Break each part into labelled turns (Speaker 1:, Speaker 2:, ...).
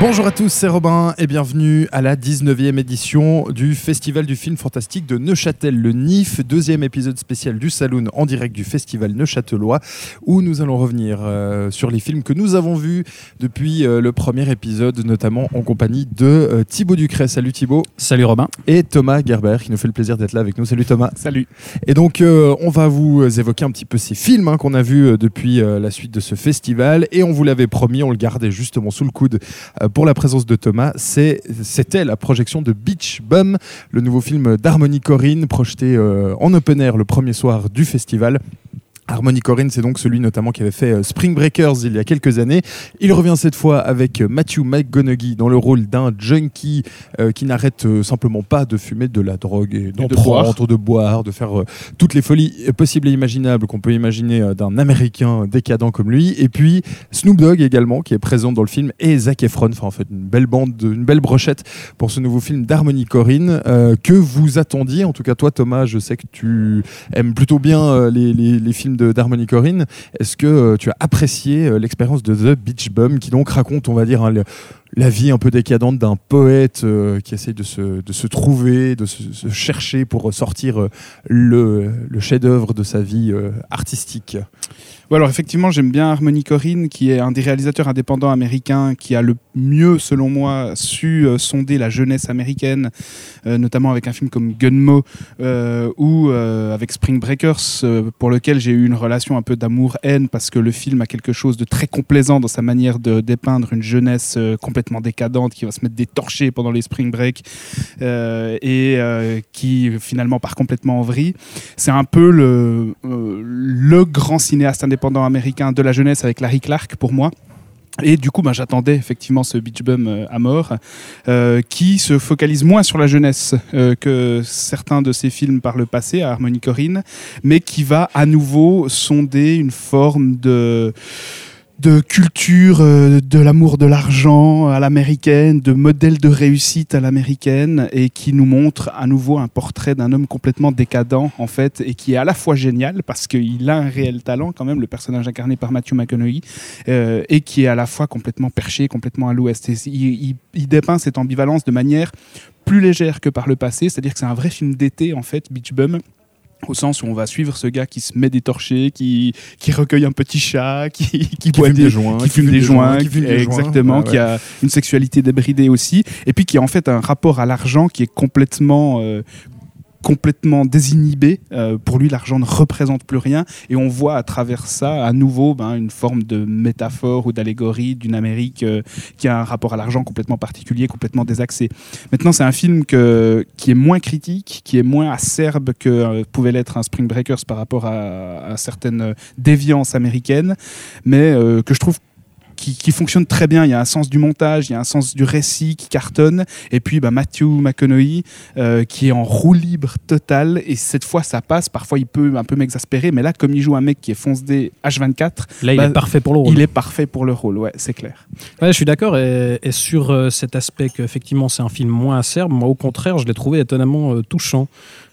Speaker 1: Bonjour à tous, c'est Robin et bienvenue à la 19e édition du Festival du film fantastique de Neuchâtel, le NIF, deuxième épisode spécial du Saloon en direct du Festival Neuchâtelois, où nous allons revenir euh, sur les films que nous avons vus depuis euh, le premier épisode, notamment en compagnie de euh, Thibaut Ducret. Salut Thibaut.
Speaker 2: Salut Robin.
Speaker 1: Et Thomas Gerber, qui nous fait le plaisir d'être là avec nous. Salut Thomas.
Speaker 2: Salut.
Speaker 1: Et donc, euh, on va vous évoquer un petit peu ces films hein, qu'on a vus depuis la suite de ce festival. Et on vous l'avait promis, on le gardait justement sous le coude pour la présence de Thomas. C'était la projection de Beach Bum, le nouveau film d'Harmony Corinne, projeté euh, en open air le premier soir du festival. Harmony Corinne, c'est donc celui notamment qui avait fait euh, Spring Breakers il y a quelques années. Il revient cette fois avec euh, Matthew McGonaghy dans le rôle d'un junkie euh, qui n'arrête euh, simplement pas de fumer de la drogue et d'en
Speaker 2: de
Speaker 1: prendre,
Speaker 2: boire.
Speaker 1: de boire, de faire euh, toutes les folies possibles et imaginables qu'on peut imaginer d'un Américain décadent comme lui. Et puis Snoop Dogg également qui est présent dans le film et Zac Efron. Enfin en fait une belle bande, de- une belle brochette pour ce nouveau film d'Harmony Corinne que vous attendiez? En tout cas toi Thomas, je sais que tu aimes plutôt bien les, les- les films d'Harmony Corinne. Est-ce que euh, tu as apprécié euh, l'expérience de The Beach Bum qui donc raconte, on va dire, hein, la vie un peu décadente d'un poète euh, qui essaye de se, de se trouver, de se, chercher pour sortir euh, le, chef-d'œuvre de sa vie euh, artistique.
Speaker 2: Ouais, alors effectivement, j'aime bien Harmony Corinne, qui est un des réalisateurs indépendants américains qui a le mieux, selon moi, su sonder la jeunesse américaine, notamment avec un film comme Gunmo ou avec Spring Breakers, pour lequel j'ai eu une relation un peu d'amour-haine parce que le film a quelque chose de très complaisant dans sa manière de dépeindre une jeunesse euh, complètement décadente qui va se mettre des torchés pendant les Spring Break euh, et euh, qui finalement part complètement en vrille. C'est un peu le, euh, le grand cinéaste indépendant américain de la jeunesse avec Larry Clark pour moi. Et du coup, ben, j'attendais effectivement ce Beach Bum à mort, qui se focalise moins sur la jeunesse que certains de ses films par le passé, à Harmony Corinne, mais qui va à nouveau sonder une forme de de culture, euh, de l'amour de l'argent à l'américaine, de modèle de réussite à l'américaine, et qui nous montre à nouveau un portrait d'un homme complètement décadent, en fait, et qui est à la fois génial, parce qu'il a un réel talent, quand même, le personnage incarné par Matthew McConaughey, euh, et qui est à la fois complètement perché, complètement à l'ouest. Il- il dépeint cette ambivalence de manière plus légère que par le passé, c'est-à-dire que c'est un vrai film d'été, en fait, Beach Bum, au sens où on va suivre ce gars qui se met des torchés, qui, qui recueille un petit chat, qui, qui,
Speaker 1: qui
Speaker 2: boit
Speaker 1: fume
Speaker 2: des,
Speaker 1: des joints,
Speaker 2: qui fume des joints,
Speaker 1: qui fume des joints.
Speaker 2: exactement,
Speaker 1: Ouais, ouais.
Speaker 2: qui a une sexualité débridée aussi, et puis qui a en fait un rapport à l'argent qui est complètement euh, complètement désinhibé. Euh, pour lui, l'argent ne représente plus rien, et on voit à travers ça à nouveau ben, une forme de métaphore ou d'allégorie d'une Amérique euh, qui a un rapport à l'argent complètement particulier, complètement désaxé. Maintenant, c'est un film qui est moins critique, qui est moins acerbe que euh, pouvait l'être un Spring Breakers par rapport à, certaines déviances américaines, mais que je trouve qui, qui fonctionne très bien. Il y a un sens du montage, il y a un sens du récit qui cartonne. Et puis bah, Matthew McConaughey euh, qui est en roue libre totale. Et cette fois, ça passe. Parfois, il peut un peu m'exaspérer. Mais là, comme il joue un mec qui est foncé H24,
Speaker 3: Là, il
Speaker 2: Bah,
Speaker 3: est parfait pour le rôle.
Speaker 2: il est parfait pour le rôle. Ouais, c'est clair.
Speaker 3: Ouais, je suis d'accord. Et, et sur euh, cet aspect qu'effectivement, c'est un film moins acerbe, moi, au contraire, je l'ai trouvé étonnamment euh, touchant.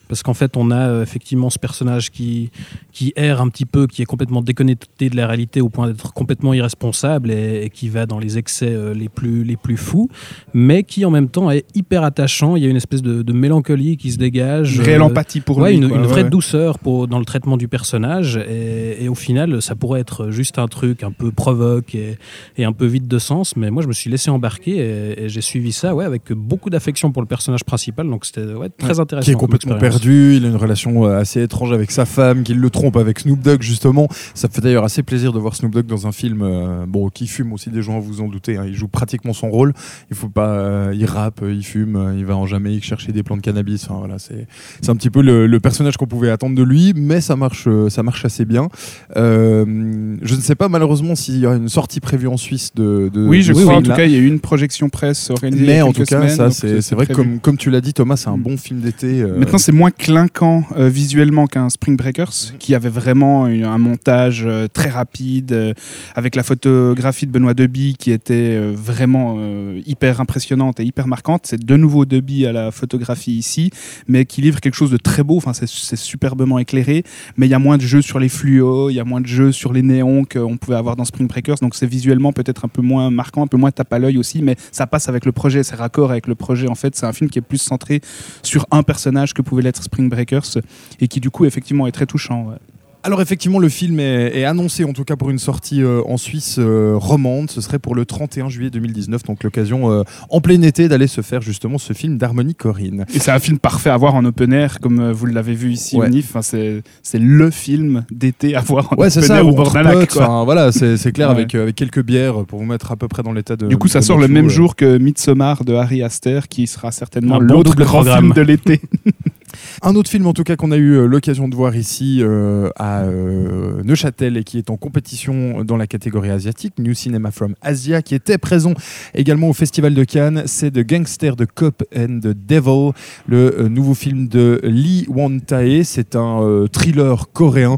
Speaker 3: Parce qu'en fait, on a euh, effectivement ce personnage qui, qui erre un petit peu, qui est complètement déconnecté de la réalité au point d'être complètement irresponsable et, et qui va dans les excès euh, les, plus, les plus fous, mais qui en même temps est hyper attachant. Il y a une espèce de, de mélancolie qui se dégage.
Speaker 2: Une réelle
Speaker 3: euh,
Speaker 2: empathie pour
Speaker 3: Ouais,
Speaker 2: lui.
Speaker 3: une,
Speaker 2: quoi.
Speaker 3: une vraie
Speaker 2: ouais.
Speaker 3: douceur pour, dans le traitement du personnage. Et, et au final, ça pourrait être juste un truc un peu provoque et, et un peu vide de sens. Mais moi, je me suis laissé embarquer et, j'ai suivi ça ouais, avec beaucoup d'affection pour le personnage principal. Donc c'était ouais, très intéressant.
Speaker 1: qui est complètement. Perdu. Il a une relation euh, assez étrange avec sa femme, qui le trompe avec Snoop Dogg justement. Ça me fait d'ailleurs assez plaisir de voir Snoop Dogg dans un film, euh, bon, qui fume aussi des gens, vous en doutez. hein. Il joue pratiquement son rôle. Il faut pas, euh, il rappe, il fume, il va en Jamaïque chercher des plants de cannabis. Enfin, voilà, c'est un petit peu le, le personnage qu'on pouvait attendre de lui, mais ça marche, ça marche assez bien. Euh, je ne sais pas malheureusement s'il y aura une sortie prévue en Suisse de. de
Speaker 2: Oui, je
Speaker 1: de
Speaker 2: crois. En tout cas, il y a eu une projection presse organisée.
Speaker 1: Mais en tout cas,
Speaker 2: semaines,
Speaker 1: ça, c'est vrai que comme, comme tu l'as dit, Thomas, c'est un
Speaker 2: Mm.
Speaker 1: bon film d'été.
Speaker 2: Maintenant, c'est moins moins clinquant euh, visuellement qu'un Spring Breakers, qui avait vraiment une- un montage euh, très rapide, euh, avec la photographie de Benoît Deby qui était vraiment hyper impressionnante et hyper marquante. C'est de nouveau Deby à la photographie ici, mais qui livre quelque chose de très beau. Enfin, c'est superbement éclairé, mais il y a moins de jeux sur les fluos, il y a moins de jeux sur les néons qu'on pouvait avoir dans Spring Breakers. Donc c'est visuellement peut-être un peu moins marquant, un peu moins tape à l'œil aussi, mais ça passe avec le projet, c'est raccord avec le projet. En fait, c'est un film qui est plus centré sur un personnage que pouvait l'être Spring Breakers et qui du coup effectivement est très touchant. ouais.
Speaker 1: Alors effectivement, le film est, est annoncé, en tout cas pour une sortie euh, en Suisse euh, romande. Ce serait pour le 31 juillet 2019, donc l'occasion euh, en plein été d'aller se faire justement ce film d'Harmonie Corinne.
Speaker 2: Et c'est un film parfait à voir en open air, comme euh, vous l'avez vu ici
Speaker 1: Ouais.
Speaker 2: au NIF. Enfin, c'est c'est le film d'été à voir en
Speaker 1: Ouais, c'est
Speaker 2: open
Speaker 1: ça,
Speaker 2: air au
Speaker 1: ou
Speaker 2: bord d'un lac.
Speaker 1: enfin, voilà, c'est c'est clair
Speaker 2: Ouais.
Speaker 1: avec, euh, avec quelques bières pour vous mettre à peu près dans l'état de.
Speaker 2: Du coup, ça sort le même jour que Midsommar de Harry Astor, qui sera certainement l'autre grand
Speaker 3: programme.
Speaker 2: film de l'été.
Speaker 1: Un autre film en tout cas qu'on a eu euh, l'occasion de voir ici euh, à euh, Neuchâtel et qui est en compétition dans la catégorie asiatique, New Cinema from Asia, qui était présent également au Festival de Cannes, c'est The Gangster de Cop and the Devil, le nouveau film de Lee Won-tae. C'est un thriller coréen.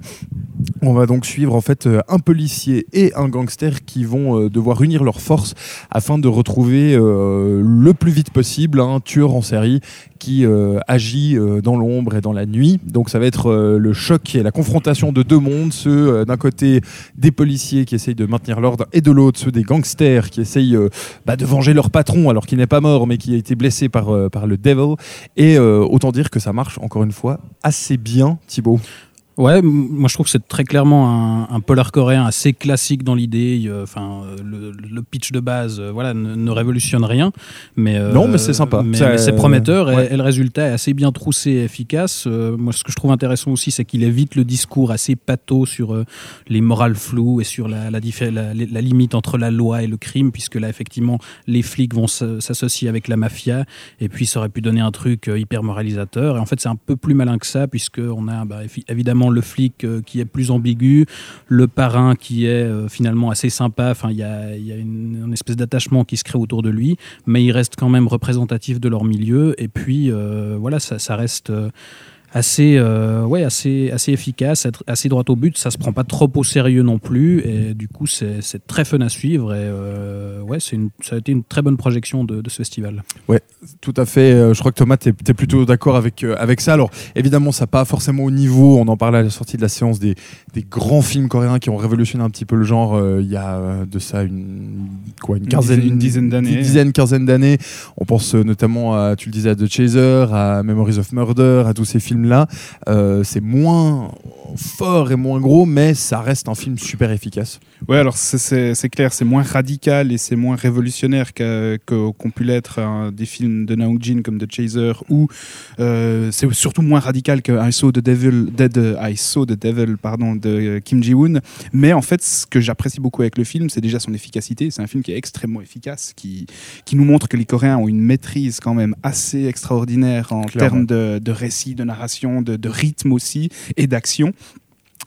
Speaker 1: On va donc suivre en fait un policier et un gangster qui vont devoir unir leurs forces afin de retrouver le plus vite possible un tueur en série qui agit dans l'ombre et dans la nuit. Donc ça va être euh, le choc et la confrontation de deux mondes, ceux euh, d'un côté des policiers qui essayent de maintenir l'ordre et de l'autre ceux des gangsters qui essayent euh, bah, de venger leur patron alors qu'il n'est pas mort mais qui a été blessé par, euh, par le devil. Et euh, autant dire que ça marche encore une fois assez bien Thibaut.
Speaker 3: Ouais, moi je trouve que c'est très clairement un, un polar coréen assez classique dans l'idée. euh, Enfin, euh, le, le pitch de base, euh, voilà, ne, ne révolutionne rien, mais euh,
Speaker 1: Non, mais c'est sympa.
Speaker 3: Mais,
Speaker 1: Ça,
Speaker 3: mais c'est prometteur et-
Speaker 1: ouais.
Speaker 3: et, le résultat est assez bien troussé et efficace. Moi, ce que je trouve intéressant aussi, c'est qu'il évite le discours assez pâteau sur les morales floues et sur la, la, diffé- la- la limite entre la loi et le crime, puisque là, effectivement, les flics vont s'associer avec la mafia, et puis ça aurait pu donner un truc hyper moralisateur. Et en fait, c'est un peu plus malin que ça, puisqu'on a bah, évi- le flic euh, qui est plus ambigu, le parrain qui est euh, finalement assez sympa. Enfin, il y a, il y a une, une espèce d'attachement qui se crée autour de lui, mais il reste quand même représentatif de leur milieu. Et puis, euh, voilà, ça, ça reste. Assez euh, ouais assez assez efficace assez droit au but ça se prend pas trop au sérieux non plus et du coup c'est c'est très fun à suivre et euh, ouais c'est une ça a été une très bonne projection de, de ce festival
Speaker 1: Tout à fait. Euh, Je crois que Thomas, tu es, plutôt d'accord avec, euh, avec ça. Alors, évidemment, ça pas forcément au niveau. On en parlait à la sortie de la séance des, des grands films coréens qui ont révolutionné un petit peu le genre. euh, Il y a de ça une, quoi, une quinzaine,
Speaker 2: dizaine- une dizaine d'années.
Speaker 1: Une dizaine, quinzaine d'années. On pense notamment à, tu le disais, à The Chaser, à Memories of Murder, à tous ces films-là. Euh, c'est moins fort et moins gros, mais ça reste un film super efficace.
Speaker 2: Ouais, alors c'est- clair, c'est moins radical et c'est moins révolutionnaire que- qu'ont pu l'être hein, des films de Naung Jin comme The Chaser ou euh, c'est surtout moins radical que I Saw the Devil, Dead, I Saw the Devil pardon, de euh, Kim Ji-woon. Mais en fait, ce que j'apprécie beaucoup avec le film, c'est déjà son efficacité. C'est un film qui est extrêmement efficace, qui, qui nous montre que les Coréens ont une maîtrise quand même assez extraordinaire en termes de, de récit, de narration, de, rythme aussi et d'action.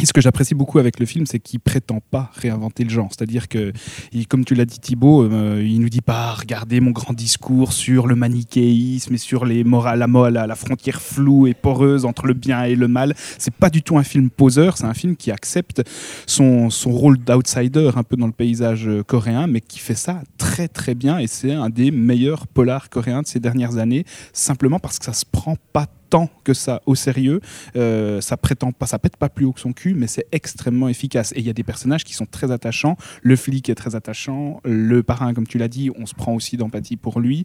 Speaker 2: Et ce que j'apprécie beaucoup avec le film, c'est qu'il prétend pas réinventer le genre. C'est-à-dire que, comme tu l'as dit Thibaut, euh, il nous dit pas regardez mon grand discours sur le manichéisme et sur les morales, la, mo- la, la frontière floue et poreuse entre le bien et le mal. C'est pas du tout un film poseur. C'est un film qui accepte son, son rôle d'outsider un peu dans le paysage euh, coréen, mais qui fait ça très très bien. Et c'est un des meilleurs polars coréens de ces dernières années, simplement parce que ça se prend pas tant que ça au sérieux. Euh, ça prétend pas, ça pète pas plus haut que son cul, mais c'est extrêmement efficace. Et il y a des personnages qui sont très attachants. Le flic est très attachant. Le parrain, comme tu l'as dit, on se prend aussi d'empathie pour lui.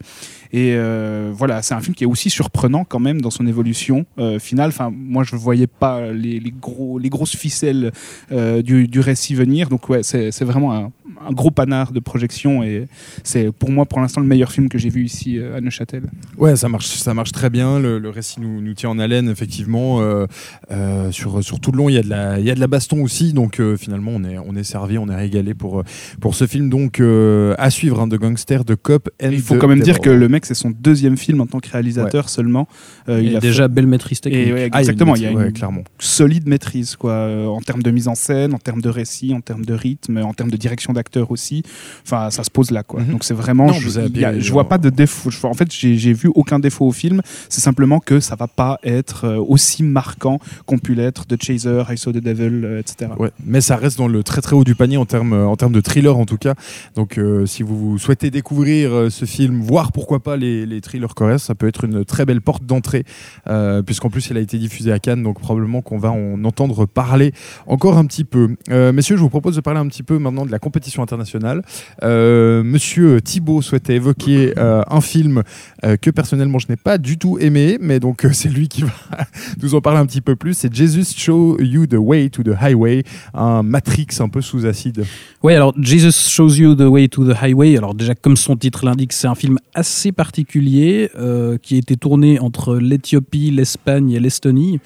Speaker 2: Et euh, voilà, c'est un film qui est aussi surprenant quand même dans son évolution euh, finale. Enfin, moi, je voyais pas les, gros, les grosses ficelles euh, du, récit venir. Donc ouais, c'est vraiment un, gros panard de projection. Et c'est pour moi, pour l'instant, le meilleur film que j'ai vu ici à Neuchâtel.
Speaker 1: Ouais, ça marche, ça marche très bien. Le récit nous, nous tient en haleine, effectivement. Euh, euh, sur, sur tout le long, il y a de la, il y a de la baston aussi. Donc euh, finalement, on est, on est servi, on est régalé pour, pour ce film. Donc euh, à suivre, hein, de gangster, de cop. and
Speaker 2: Il faut
Speaker 1: the
Speaker 2: quand même dire que le mec, c'est son deuxième film en tant que réalisateur seulement. Euh,
Speaker 3: il
Speaker 2: il
Speaker 3: a déjà belle maîtrise technique
Speaker 2: Et ouais,
Speaker 1: Ah,
Speaker 2: exactement, il y a
Speaker 1: ouais,
Speaker 2: une
Speaker 1: clairement.
Speaker 2: solide maîtrise quoi, euh, en termes de mise en scène, en termes de récit, en termes de rythme, en termes de direction d'acteur aussi. Enfin, ça se pose là quoi.
Speaker 1: Mhm.
Speaker 2: Donc c'est vraiment,
Speaker 1: Non,
Speaker 2: je, a- je vois pas de défaut. Je- en fait, j'ai j'ai vu aucun défaut au film. C'est simplement que ça va pas être euh, aussi marquant qu'ont pu l'être The Chaser, I Saw the Devil, euh, etc.
Speaker 1: Ouais, mais ça reste dans le très très haut du panier en termes en termes de thriller en tout cas. Donc euh, si vous souhaitez découvrir euh, ce film, voir pourquoi pas les, les thrillers coréens, ça peut être une très belle porte d'entrée, euh, puisqu'en plus il a été diffusé à Cannes, donc probablement qu'on va en entendre parler encore un petit peu. Euh, messieurs, je vous propose de parler un petit peu maintenant de la compétition internationale. Euh, monsieur Thibault souhaitait évoquer euh, un film euh, que personnellement je n'ai pas du tout aimé, mais donc c'est lui qui va nous en parler un petit peu plus. C'est Jesus Show You the Way to the Highway, un Matrix un peu sous acide.
Speaker 3: Oui, alors Jesus Shows You the Way to the Highway. Alors déjà, comme son titre l'indique, c'est un film assez particulier euh, qui a été tourné entre l'Éthiopie, l'Espagne et l'Estonie.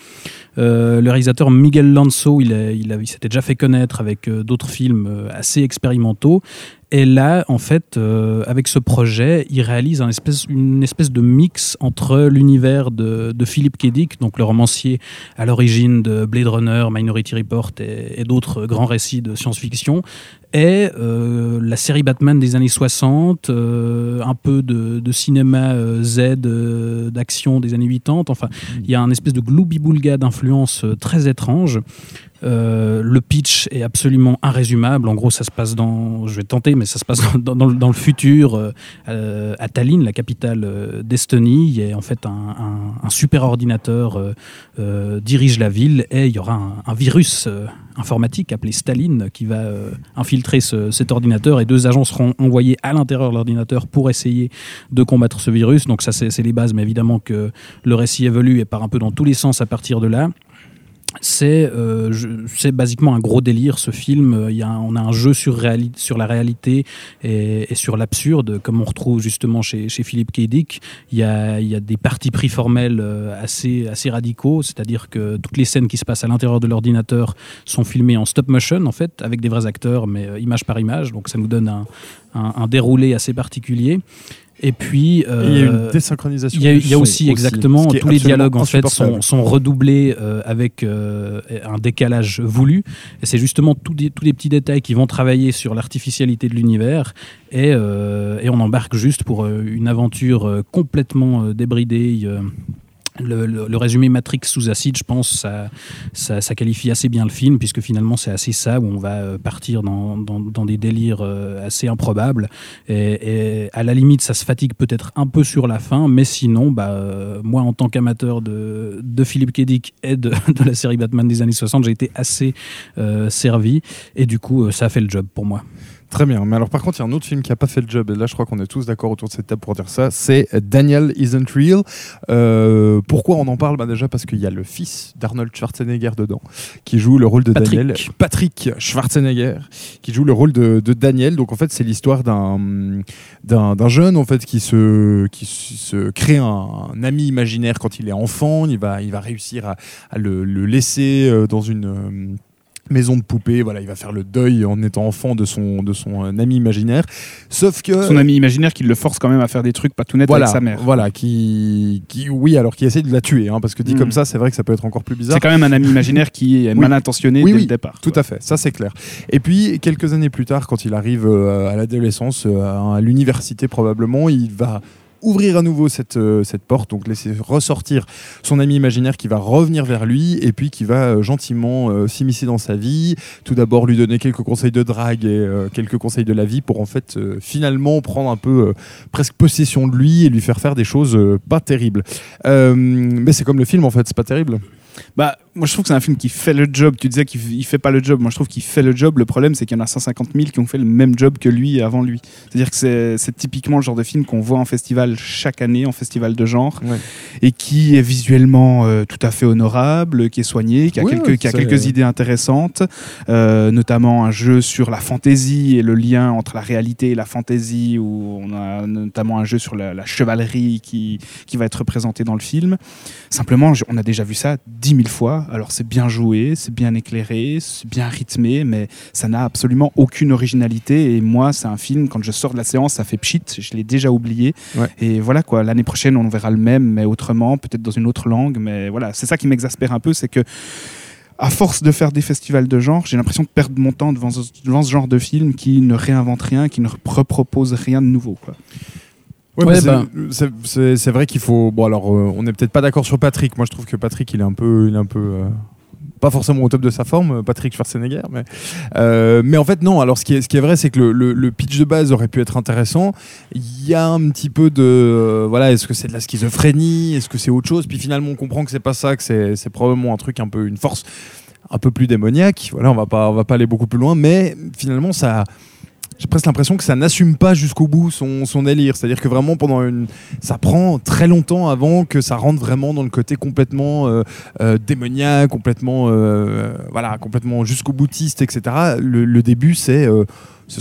Speaker 3: Euh, le réalisateur Miguel Lanzo, il, s'était déjà fait connaître avec euh, d'autres films assez expérimentaux. Et là, en fait, euh, avec ce projet, il réalise un espèce, une espèce de mix entre l'univers de, de Philip K. Dick, donc le romancier à l'origine de Blade Runner, Minority Report et, et d'autres grands récits de science-fiction, et euh, la série Batman des années 60, euh, un peu de, de cinéma euh, Z euh, d'action des années 80. Enfin, il y a un espèce de gloubi-boulga d'influence euh, très étrange. Euh, le pitch est absolument irrésumable. En gros, ça se passe dans, je vais tenter, mais ça se passe dans, le- futur, euh, euh, à Tallinn, la capitale d'Estonie. Il y a en fait un, un- super ordinateur dirige la ville et il y aura un, virus informatique appelé Staline qui va infiltrer ce- cet ordinateur et deux agents seront envoyés à l'intérieur de l'ordinateur pour essayer de combattre ce virus. Donc ça, c'est les bases, mais évidemment que le récit évolue et part un peu dans tous les sens à partir de là. C'est euh, basiquement un gros délire ce film. Il y a on a un jeu sur, la réalité et, sur l'absurde, comme on retrouve justement chez, Philippe K. Il y a, il y a des partis pris formels euh, assez, assez radicaux, c'est-à-dire que toutes les scènes qui se passent à l'intérieur de l'ordinateur sont filmées en stop motion, en fait, avec des vrais acteurs, mais euh, image par image. Donc ça nous donne un- un déroulé assez particulier. Et puis,
Speaker 1: il y a une
Speaker 3: euh,
Speaker 1: désynchronisation.
Speaker 3: il y a, il y a aussi, exactement tous les dialogues en fait sont, redoublés euh, avec euh, un décalage voulu et c'est justement tous des, tous les petits détails qui vont travailler sur l'artificialité de l'univers et, et on embarque juste pour une aventure complètement débridée. Le, le- résumé Matrix sous acide, je pense, ça, ça, ça qualifie assez bien le film, puisque finalement c'est assez ça, où on va euh, partir dans, dans- dans des délires euh, assez improbables. Et, et à la limite, ça se fatigue peut-être un peu sur la fin, mais sinon, bah, euh, moi en tant qu'amateur de, de Philippe K. Dick et de, de la série Batman des années 60, j'ai été assez euh, servi, et du coup, ça a fait le job pour moi.
Speaker 1: Très bien. Mais alors, par contre, il y a un autre film qui n'a pas fait le job, et là, je crois qu'on est tous d'accord autour de cette table pour dire ça. C'est Daniel Isn't Real. Euh, pourquoi on en parle? Bah, Déjà parce qu'il y a le fils d'Arnold Schwarzenegger dedans, qui joue le rôle de
Speaker 3: Patrick.
Speaker 1: Daniel. Patrick Schwarzenegger, qui joue le rôle de, de Daniel. Donc, en fait, c'est l'histoire d'un jeune en fait qui se qui se crée un, un ami imaginaire quand il est enfant. Il va il va réussir à, à le, le laisser euh, dans une euh, maison de poupée. Voilà, il va faire le deuil en étant enfant de son de son euh, ami imaginaire. Sauf que
Speaker 2: Son ami imaginaire qui le force quand même à faire des trucs pas tout nets
Speaker 1: voilà,
Speaker 2: avec sa mère.
Speaker 1: voilà, qui, qui, oui, alors qui essaie de la tuer, hein, parce que dit
Speaker 2: Mm.
Speaker 1: comme ça, c'est vrai que ça peut être encore plus bizarre.
Speaker 2: C'est quand même un ami imaginaire qui est
Speaker 1: Oui.
Speaker 2: mal intentionné
Speaker 1: Oui,
Speaker 2: dès
Speaker 1: oui,
Speaker 2: le départ.
Speaker 1: Tout à fait, ça c'est clair. Et puis quelques années plus tard, quand il arrive euh, à l'adolescence, euh, à l'université probablement, il va ouvrir à nouveau cette, euh, cette porte, donc laisser ressortir son ami imaginaire qui va revenir vers lui et puis qui va euh, gentiment euh, s'immiscer dans sa vie. Tout d'abord lui donner quelques conseils de drague et quelques conseils de la vie pour en fait finalement prendre un peu presque possession de lui et lui faire faire des choses pas terribles. Mais c'est comme le film en fait, c'est pas terrible.
Speaker 2: Bah, moi je trouve que c'est un film qui fait le job. Tu disais qu'il fait pas le job. Moi je trouve qu'il fait le job. Le problème c'est qu'il y en a 150 000 qui ont fait le même job que lui avant lui. C'est-à-dire que c'est- typiquement le genre de film qu'on voit en festival chaque année, en festival de genre,
Speaker 1: Ouais.
Speaker 2: et qui est visuellement euh, tout à fait honorable, qui est soigné, qui a,
Speaker 1: Oui,
Speaker 2: quelques,
Speaker 1: ouais,
Speaker 2: qui a
Speaker 1: c'est-
Speaker 2: quelques idées intéressantes, euh, notamment un jeu sur la fantaisie et le lien entre la réalité et la fantaisie, où on a notamment un jeu sur la, la chevalerie qui, qui va être représenté dans le film. Simplement, on a déjà vu ça dix mille fois. Alors c'est bien joué, c'est bien éclairé, c'est bien rythmé, mais ça n'a absolument aucune originalité. Et moi, c'est un film, quand je sors de la séance, ça fait pchit, je l'ai déjà oublié.
Speaker 1: Ouais.
Speaker 2: Et voilà quoi, l'année prochaine, on verra le même, mais autrement, peut-être dans une autre langue. Mais voilà, c'est ça qui m'exaspère un peu, c'est que à force de faire des festivals de genre, j'ai l'impression de perdre mon temps devant ce, devant ce genre de film qui ne réinvente rien, qui ne repropose rien de nouveau. Quoi.
Speaker 1: Ouais,
Speaker 3: Ouais, bah.
Speaker 1: c'est- vrai qu'il faut. Bon, alors, euh, on n'est peut-être pas d'accord sur Patrick. Moi, je trouve que Patrick, il est un peu, il est un peu, euh, pas forcément au top de sa forme, Patrick Schwarzenegger. Mais, euh, mais en fait, non. Alors, ce qui est, ce qui est vrai, c'est que le, le- le pitch de base aurait pu être intéressant. Il y a un petit peu de, voilà, est-ce que c'est de la schizophrénie, est-ce que c'est autre chose? Puis finalement, on comprend que c'est pas ça, que c'est c'est probablement un truc un peu, une force un peu plus démoniaque. Voilà, on va pas, on va pas aller beaucoup plus loin, mais finalement, ça. J'ai presque l'impression que ça n'assume pas jusqu'au bout son, son délire. C'est-à-dire que vraiment, pendant une. Ça prend très longtemps avant que ça rentre vraiment dans le côté complètement euh, euh, démoniaque, complètement. euh, voilà, complètement jusqu'au boutiste, etc. Le, début, c'est.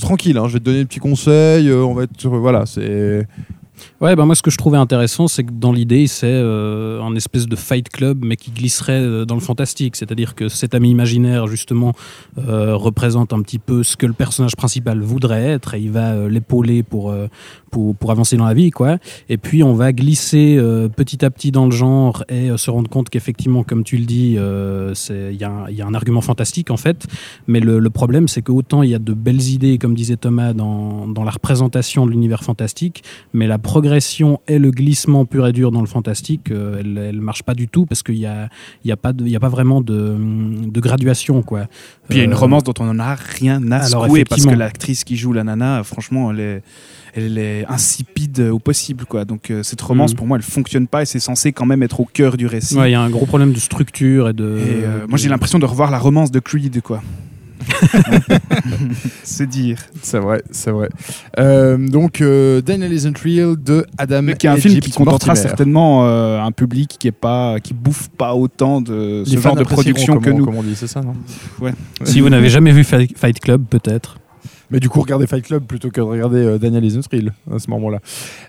Speaker 1: tranquille, hein, je vais te donner des petits conseils, on va être. voilà, c'est.
Speaker 3: Ouais, bah moi ce que je trouvais intéressant, c'est que dans l'idée, c'est euh, un espèce de fight club, mais qui glisserait euh, dans le fantastique. C'est-à-dire que cet ami imaginaire, justement, euh, représente un petit peu ce que le personnage principal voudrait être, et il va euh, l'épauler pour, euh, pour, pour avancer dans la vie, quoi. Et puis on va glisser petit à petit dans le genre et se rendre compte qu'effectivement, comme tu le dis, il y, y a un argument fantastique en fait. Mais le, le problème, c'est qu'autant il y a de belles idées, comme disait Thomas, dans, dans la représentation de l'univers fantastique, mais la progression et le glissement pur et dur dans le fantastique, euh, elle, elle marche pas du tout parce qu'il y a, y a pas, de- il y a pas vraiment de, de graduation, quoi.
Speaker 2: Puis il y a une
Speaker 3: Euh,
Speaker 2: romance dont on en a rien à secouer parce que l'actrice qui joue la nana, franchement, elle est, elle est insipide au possible. Quoi. Donc euh, cette romance,
Speaker 3: Mhm.
Speaker 2: pour moi, elle fonctionne pas et c'est censé quand même être au cœur du récit.
Speaker 3: Ouais, il y a un gros problème de structure et de.
Speaker 2: Et
Speaker 3: de-
Speaker 2: moi, j'ai l'impression de revoir la romance de Creed, quoi. c'est dire.
Speaker 1: C'est vrai, c'est vrai. Euh, donc, euh, Daniel Isn't Real de Adam
Speaker 2: Mais qui est un
Speaker 1: et
Speaker 2: film qui contentera
Speaker 1: Mortimer.
Speaker 2: certainement euh, un public qui est pas, qui bouffe pas autant de ce
Speaker 1: Les
Speaker 2: genre de production que nous.
Speaker 1: Comme on dit, c'est ça, non
Speaker 3: Si vous n'avez jamais vu Fight Club, peut-être.
Speaker 1: Mais du coup, regardez Fight Club plutôt que de regarder euh, Daniel Isn't Real à ce moment-là.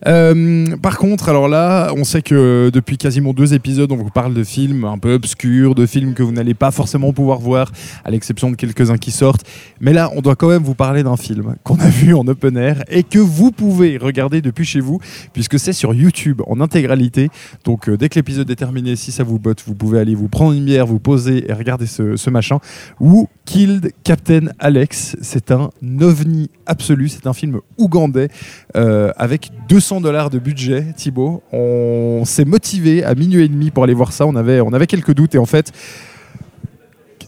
Speaker 1: Euh, par contre, alors là, on sait que depuis quasiment deux épisodes, on vous parle de films un peu obscurs, de films que vous n'allez pas forcément pouvoir voir, à l'exception de quelques-uns qui sortent. Mais là, on doit quand même vous parler d'un film qu'on a vu en open air et que vous pouvez regarder depuis chez vous, puisque c'est sur YouTube en intégralité. Donc, euh, dès que l'épisode est terminé, si ça vous botte, vous pouvez aller vous prendre une bière, vous poser et regarder ce, machin. Who Killed Captain Alex C'est un ovni absolu. C'est un film ougandais euh, avec 200 dollars de budget. Thibaut, on s'est motivé à minuit et demi pour aller voir ça. On avait, on avait quelques doutes et en fait.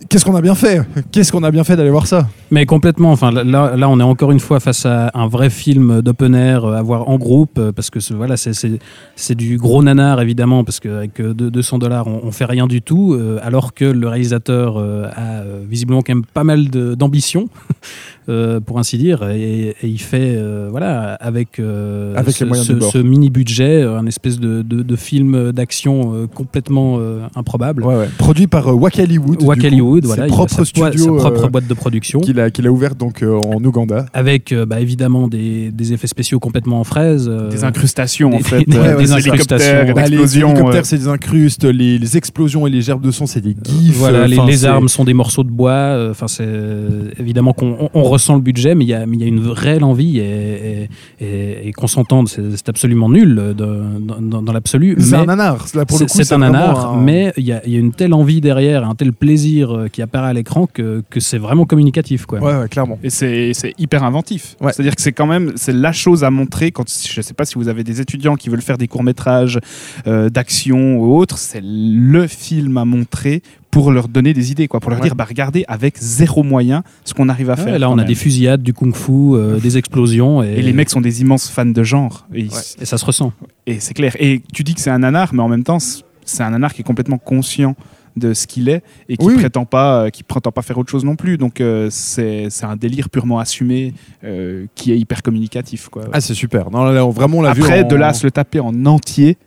Speaker 1: Qu'est-ce qu'on a bien fait? Qu'est-ce qu'on a bien fait d'aller voir ça?
Speaker 3: Mais complètement. Enfin, là, là, on est encore une fois face à un vrai film d'open air euh, à voir en groupe, euh, parce que ce- voilà, c'est- du gros nanar évidemment, parce qu'avec euh, deux- 200 dollars, on, on fait rien du tout, euh, alors que le réalisateur euh, a euh, visiblement quand même pas mal d'ambition, euh, pour ainsi dire, et, et il fait euh, voilà avec euh,
Speaker 1: Avec
Speaker 3: ce, mini budget, euh, un espèce de, de- de film d'action euh, complètement euh, improbable.
Speaker 1: ouais, ouais. Produit par euh, Wakaliwood.
Speaker 3: Wakaliwood, voilà,
Speaker 1: propre studio
Speaker 3: sa propre
Speaker 1: euh,
Speaker 3: boîte de production.
Speaker 1: qu'il a, qu'il a ouverte donc euh, en Ouganda.
Speaker 3: avec euh, bah, évidemment des, des effets spéciaux complètement en fraise. euh,
Speaker 2: Des incrustations, en fait.
Speaker 3: des- des incrustations.
Speaker 1: Bah, les hélicoptères, c'est des incrustes, les, les explosions et les gerbes de son, c'est des gifs.
Speaker 3: voilà, les, armes sont des morceaux de bois. euh, Enfin, c'est évidemment qu'on on- on ressent le budget, mais il y a, y une réelle envie et, et, et- et qu'on s'entende, c'est absolument nul de- dans, dans- dans l'absolu.
Speaker 1: C'est un nanar. Là, pour le
Speaker 3: c'est
Speaker 1: coup,
Speaker 3: c'est un nanar,
Speaker 1: un-
Speaker 3: mais il y, a, il y a une telle envie derrière, un tel plaisir qui apparaît à l'écran que, que c'est vraiment communicatif. Quoi.
Speaker 1: Ouais, ouais, clairement.
Speaker 2: Et c'est c'est hyper inventif.
Speaker 1: Ouais.
Speaker 2: C'est-à-dire que c'est quand même c'est la chose à montrer quand je sais pas si vous avez des étudiants qui veulent faire des courts métrages d'action ou autre, c'est le film à montrer pour leur donner des idées quoi, pour leur
Speaker 1: Ouais.
Speaker 2: dire bah regardez avec zéro moyen ce qu'on arrive à
Speaker 3: Ouais,
Speaker 2: faire.
Speaker 3: là, on a des fusillades, du kung-fu, euh, des explosions. Et,
Speaker 2: et les mecs sont des immenses fans de genre et, ils-
Speaker 3: et ça se ressent.
Speaker 2: et c'est clair. Et tu dis que c'est un nanar, mais en même temps c'est un nanar qui est complètement conscient de ce qu'il est et qui
Speaker 1: Oui, oui.
Speaker 2: prétend pas euh, qui prétend pas faire autre chose non plus donc euh, c'est c'est un délire purement assumé euh, qui est hyper communicatif quoi
Speaker 1: Ah, c'est super. Non, là, là, vraiment, on l'a vu.
Speaker 2: après
Speaker 1: en-
Speaker 2: de là à se le taper en entier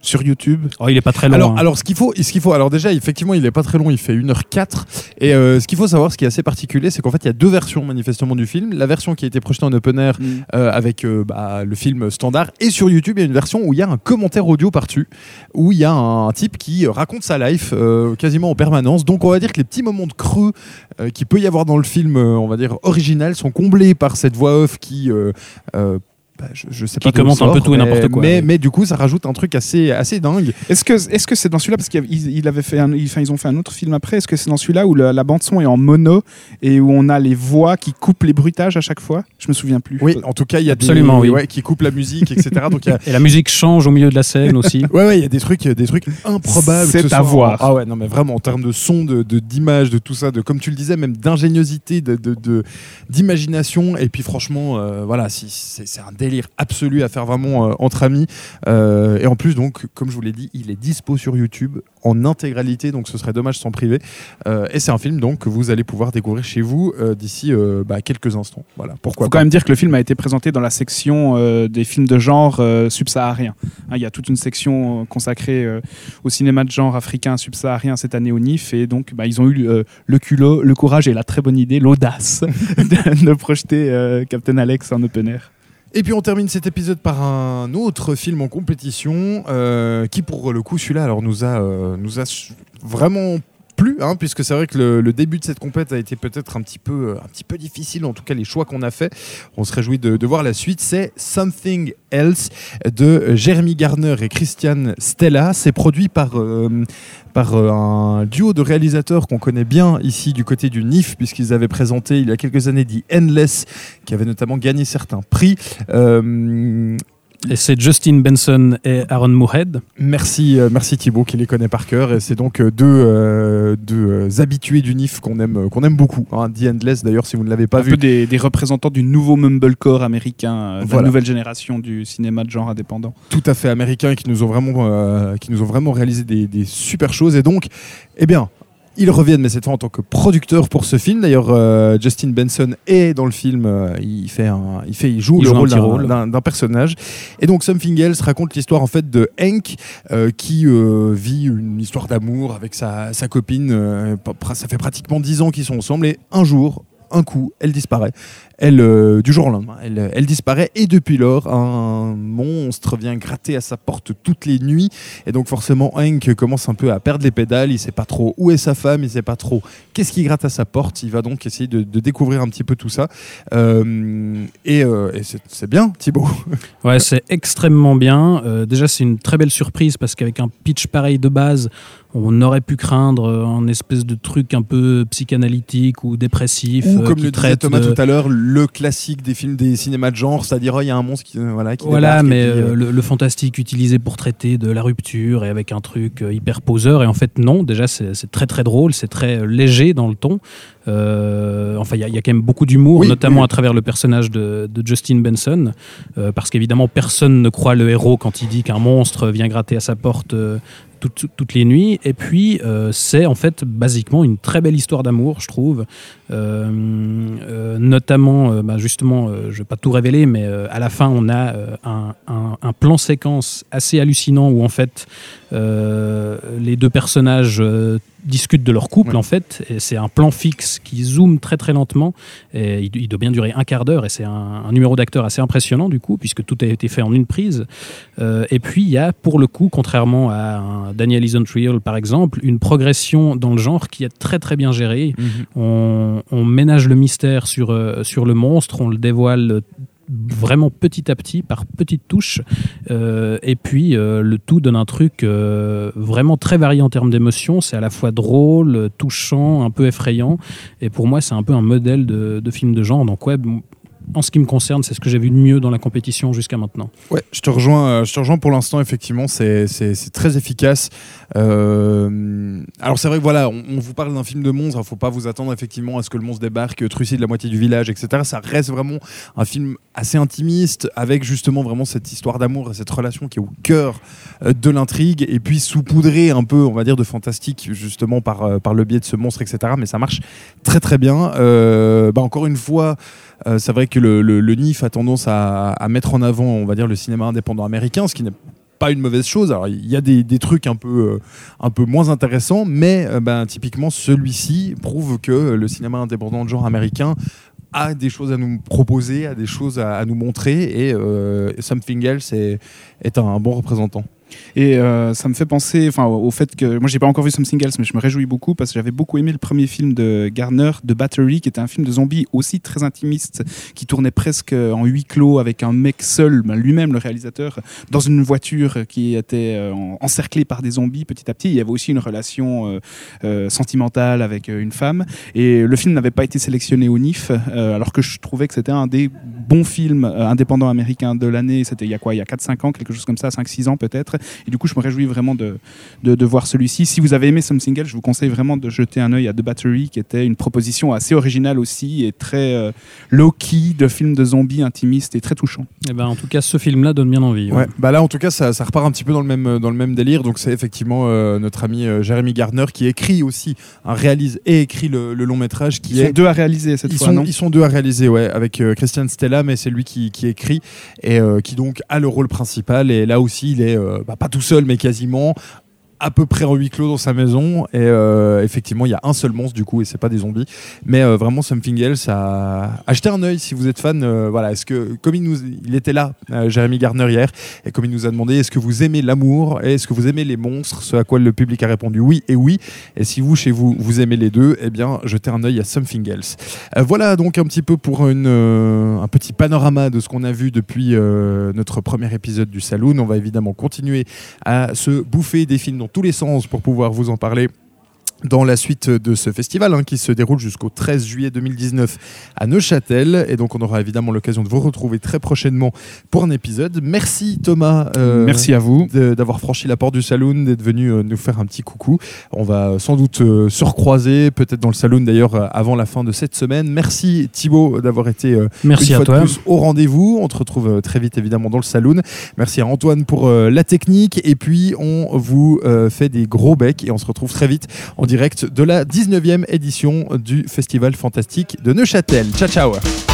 Speaker 2: sur YouTube
Speaker 3: Oh, il est pas très long.
Speaker 1: Alors,
Speaker 3: hein.
Speaker 1: alors ce qu'il faut, ce qu'il faut, alors déjà, effectivement, il est pas très long, il fait 1h04. Et euh, ce qu'il faut savoir, ce qui est assez particulier, c'est qu'en fait, il y a deux versions manifestement du film. La version qui a été projetée en open air euh, avec euh, bah, le film standard. Et sur YouTube, il y a une version où il y a un commentaire audio par-dessus, où il y a un, type qui raconte sa life euh, quasiment en permanence. Donc, on va dire que les petits moments de creux euh, qu'il peut y avoir dans le film, euh, on va dire original, sont comblés par cette voix off qui. Bah, je, je sais
Speaker 3: Qui
Speaker 1: pas d'où
Speaker 3: commente un peu tout et n'importe quoi,
Speaker 1: Mais, mais du coup, ça rajoute un truc assez, assez dingue.
Speaker 2: Est-ce que est-ce que c'est dans celui-là parce qu'il y avait- il, il avait fait un, il- enfin, ils ont fait un autre film après. Est-ce que c'est dans celui-là où le- la bande son est en mono et où on a les voix qui coupent les bruitages à chaque fois? Je me souviens plus.
Speaker 1: Oui, en tout cas, il y a
Speaker 3: Absolument,
Speaker 1: des,
Speaker 3: oui.
Speaker 1: ouais, qui coupent la musique, etc. Donc il y a
Speaker 3: Et la musique change au milieu de la scène aussi.
Speaker 1: Ouais, ouais, il y a des trucs, des trucs improbables.
Speaker 2: C'est
Speaker 1: que ce
Speaker 2: à
Speaker 1: en-
Speaker 2: voir.
Speaker 1: Ah ouais, non, mais vraiment, en termes de son, de, de- d'image, de tout ça, de, comme tu le disais, même d'ingéniosité, de, de- de- d'imagination. Et puis, franchement, euh, voilà, si, c'est, c'est un délire absolu à faire vraiment euh, entre amis. Euh, et en plus, donc, comme je vous l'ai dit, il est dispo sur YouTube en intégralité, donc ce serait dommage s'en priver. Euh, et c'est un film, donc, que vous allez pouvoir découvrir chez vous d'ici bah, quelques instants. Voilà, pourquoi
Speaker 2: faut
Speaker 1: pas.
Speaker 2: quand même dire que le film a été présenté dans la section des films de genre subsahariens. Hein, Il y a toute une section consacrée au cinéma de genre africain subsaharien cette année au NIF et donc bah, ils ont eu le culot, le courage et la très bonne idée, l'audace de, de projeter Captain Alex en open air.
Speaker 1: Et puis on termine cet épisode par un autre film en compétition euh, qui pour le coup celui-là alors nous a euh, nous a vraiment hein, puisque c'est vrai que le, début de cette compète a été peut-être un petit peu euh, un petit peu difficile en tout cas les choix qu'on a fait on se réjouit de, voir la suite. C'est Something Else de Jeremy Garner et Christian Stella. C'est produit par euh, par euh, un duo de réalisateurs qu'on connaît bien ici du côté du NIF puisqu'ils avaient présenté il y a quelques années The Endless qui avait notamment gagné certains prix.
Speaker 3: Et c'est Justin Benson et Aaron Moorhead.
Speaker 1: merci, euh, merci Thibaut qui les connaît par cœur et c'est donc euh, deux, euh, deux habitués du NIF qu'on aime, qu'on aime beaucoup. hein. The Endless d'ailleurs si vous ne l'avez pas
Speaker 2: un
Speaker 1: vu.
Speaker 2: peu des, des représentants du nouveau mumblecore américain, euh, de
Speaker 1: Voilà.
Speaker 2: la nouvelle génération du cinéma de genre indépendant.
Speaker 1: tout à fait américains qui nous ont vraiment, euh, qui nous ont vraiment réalisé des, des super choses. Et donc, eh bien, ils reviennent, mais cette fois en tant que producteur pour ce film. D'ailleurs, euh, Justin Benson est dans le film. euh, il fait, un, il fait, il joue
Speaker 3: Il
Speaker 1: le
Speaker 3: joue
Speaker 1: rôle d'un- personnage. Et donc, Something Else raconte l'histoire en fait de Hank euh, qui vit une histoire d'amour avec sa, sa copine. ça fait pratiquement dix ans qu'ils sont ensemble et un jour. Un coup, elle disparaît. Elle, euh, du jour au lendemain, elle, disparaît et depuis lors, un monstre vient gratter à sa porte toutes les nuits et donc forcément, Hank commence un peu à perdre les pédales. Il sait pas trop où est sa femme, il sait pas trop qu'est-ce qui gratte à sa porte. Il va donc essayer de, découvrir un petit peu tout ça. Euh, et euh, et c'est bien, Thibaut.
Speaker 3: Ouais, c'est extrêmement bien. Déjà, c'est une très belle surprise parce qu'avec un pitch pareil de base, on aurait pu craindre un espèce de truc un peu psychanalytique ou dépressif.
Speaker 1: Ou
Speaker 3: euh,
Speaker 1: comme le disait Thomas
Speaker 3: de-
Speaker 1: tout à l'heure, le classique des films des cinémas de genre, c'est-à-dire oh, il y a un monstre qui euh, voilà qui
Speaker 3: Voilà, mais
Speaker 1: euh,
Speaker 3: le, le fantastique utilisé pour traiter de la rupture et avec un truc hyper poseur. Et en fait, non, déjà, c'est très très drôle, c'est très léger dans le ton. Euh, enfin, il y, a- il y a quand même beaucoup d'humour,
Speaker 1: Oui,
Speaker 3: notamment
Speaker 1: oui.
Speaker 3: à travers le personnage de, de Justin Benson. euh, parce qu'évidemment, personne ne croit le héros quand il dit qu'un monstre vient gratter à sa porte. Toutes- les nuits. Et puis, euh, c'est en fait basiquement une très belle histoire d'amour, je trouve. Euh, euh, notamment, bah, justement, je ne vais pas tout révéler, mais à la fin, on a un, un- plan séquence assez hallucinant où en fait les deux personnages euh, discutent de leur couple
Speaker 1: Ouais.
Speaker 3: en fait, et c'est un plan fixe qui zoome très très lentement, et il, il doit bien durer un quart d'heure, et c'est un, un numéro d'acteur assez impressionnant du coup, puisque tout a été fait en une prise. Euh, et puis il y a pour le coup, contrairement à un Daniel Isn't par exemple, une progression dans le genre qui est très très bien gérée.
Speaker 1: mhm.
Speaker 3: On, on ménage le mystère sur, euh, sur le monstre, on le dévoile euh, vraiment petit à petit, par petites touches. Euh, et puis, euh, le tout donne un truc euh, vraiment très varié en termes d'émotion. C'est à la fois drôle, touchant, un peu effrayant. Et pour moi, c'est un peu un modèle de, film de genre. Donc, ouais, en ce qui me concerne, c'est ce que j'ai vu de mieux dans la compétition jusqu'à maintenant.
Speaker 1: Ouais, je te rejoins, euh, je te rejoins pour l'instant, effectivement, c'est très efficace. Euh, alors c'est vrai que voilà, on, vous parle d'un film de monstre, il faut pas vous attendre effectivement à ce que le monstre débarque, trucide la moitié du village, etc. Ça reste vraiment un film assez intimiste, avec justement vraiment cette histoire d'amour et cette relation qui est au cœur euh, de l'intrigue, et puis saupoudré un peu, on va dire, de fantastique, justement par, euh, par le biais de ce monstre, etc. Mais ça marche très très bien. Euh, bah, encore une fois, euh, c'est vrai que le, NIF a tendance à, mettre en avant, on va dire, le cinéma indépendant américain, ce qui n'est pas une mauvaise chose. Alors, il y a des, trucs un peu, euh, un peu moins intéressants, mais euh, ben, typiquement, celui-ci prouve que le cinéma indépendant de genre américain a des choses à nous proposer, a des choses à, nous montrer, et euh, Something Else est un bon représentant.
Speaker 2: Et euh, ça me fait penser enfin, au fait que moi j'ai pas encore vu Something Else mais je me réjouis beaucoup parce que j'avais beaucoup aimé le premier film de Garner, de Battery, qui était un film de zombies aussi très intimiste, qui tournait presque en huis clos avec un mec seul, ben, lui-même le réalisateur, dans une voiture qui était euh, en- encerclée par des zombies petit à petit. Il y avait aussi une relation euh, sentimentale avec une femme. Et le film n'avait pas été sélectionné au NIF, alors que je trouvais que c'était un des bons films indépendants américains de l'année. C'était il y a quoi? Il y a 4-5 ans, quelque chose comme ça, 5-6 ans peut-être. Et du coup, je me réjouis vraiment de, de, de voir celui-ci. Si vous avez aimé Something Else, je vous conseille vraiment de jeter un œil à The Battery, qui était une proposition assez originale aussi et très euh, low-key de film de zombies intimiste et très touchant.
Speaker 3: Eh ben, en tout cas, ce film-là donne bien envie.
Speaker 1: Ouais. Bah là, en tout cas, ça, ça repart un petit peu dans le même, dans le même délire. Donc, c'est effectivement euh, notre ami euh, Jeremy Gardner qui écrit aussi, un réalise et écrit le, le long métrage qui
Speaker 2: Ils
Speaker 1: est.
Speaker 2: sont deux à réaliser cette
Speaker 1: ils
Speaker 2: fois,
Speaker 1: sont,
Speaker 2: non
Speaker 1: ils sont deux à réaliser, ouais, avec euh, Christian Stella, mais c'est lui qui, qui écrit et euh, qui donc a le rôle principal. Et là aussi, il est euh, bah, pas tout seul, mais quasiment à peu près en huis clos dans sa maison. Et euh, effectivement, il y a un seul monstre du coup, et c'est pas des zombies. Mais euh, vraiment, Something Else a acheté un œil si vous êtes fan. euh, voilà, est-ce que comme il nous, il était là, euh, Jérémy Garner hier, et comme il nous a demandé, est-ce que vous aimez l'amour est-ce que vous aimez les monstres Ce à quoi le public a répondu oui et oui. Et si vous chez vous vous aimez les deux, eh bien jetez un œil à Something Else. Voilà donc un petit peu pour une, un petit panorama de ce qu'on a vu depuis notre premier épisode du Saloon. On va évidemment continuer à se bouffer des films dans tous les sens pour pouvoir vous en parler dans la suite de ce festival hein, qui se déroule jusqu'au 13 juillet 2019 à Neuchâtel. Et donc on aura évidemment l'occasion de vous retrouver très prochainement pour un épisode. Merci Thomas. euh,
Speaker 2: Merci à vous.
Speaker 1: d'avoir franchi la porte du saloon, d'être venu euh, nous faire un petit coucou. On va sans doute euh, se recroiser, peut-être dans le saloon d'ailleurs euh, avant la fin de cette semaine. Merci Thibaut d'avoir été euh,
Speaker 3: Merci
Speaker 1: une
Speaker 3: à
Speaker 1: fois
Speaker 3: toi.
Speaker 1: de plus au rendez-vous. On te retrouve euh, très vite évidemment dans le saloon. Merci à Antoine pour euh, la technique et puis on vous euh, fait des gros becs et on se retrouve très vite en direct de la 19e édition du Festival Fantastique de Neuchâtel. Ciao ciao